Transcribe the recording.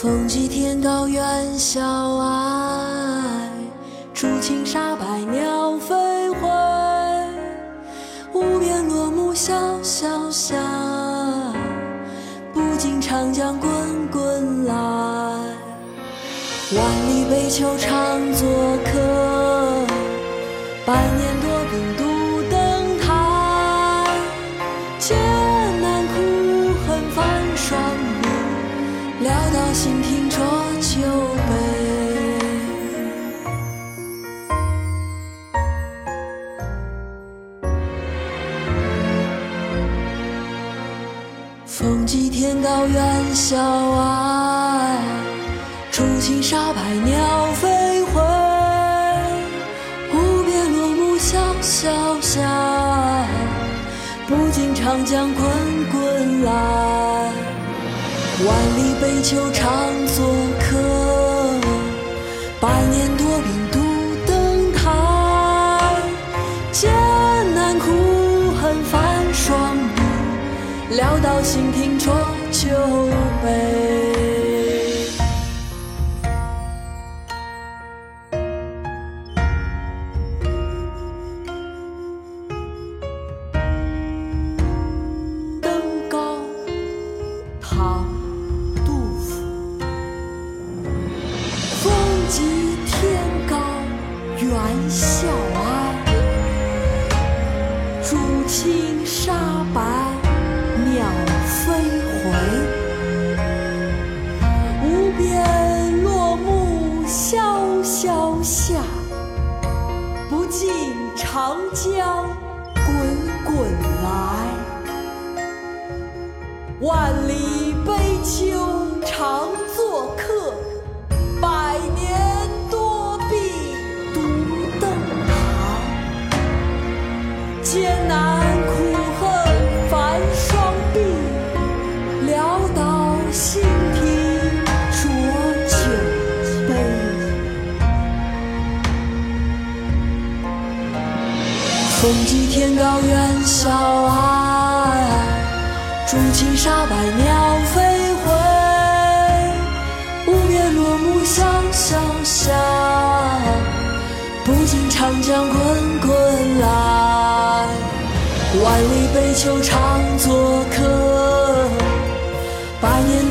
风急天高猿啸哀，竹青沙白鸟飞回。无边落木萧萧下，不尽长江滚滚来。万里悲秋常作客，百年多病潦倒新停浊酒杯。风急天高猿啸哀，竹青沙白鸟飞回。无边落木萧萧下，不尽长江滚滚来。万里悲秋常作客，百年多病独登台。艰难苦恨繁霜鬓，潦倒新停浊酒杯。登猿啸哀，渚清沙白鸟飞回。无边落木萧萧下，不尽长江滚滚艰难苦恨繁霜鬓，潦倒新停浊酒杯。风急天高猿啸哀，竹青沙白鸟飞回。无边落木萧萧下，不尽长江滚万里悲秋常作客，百年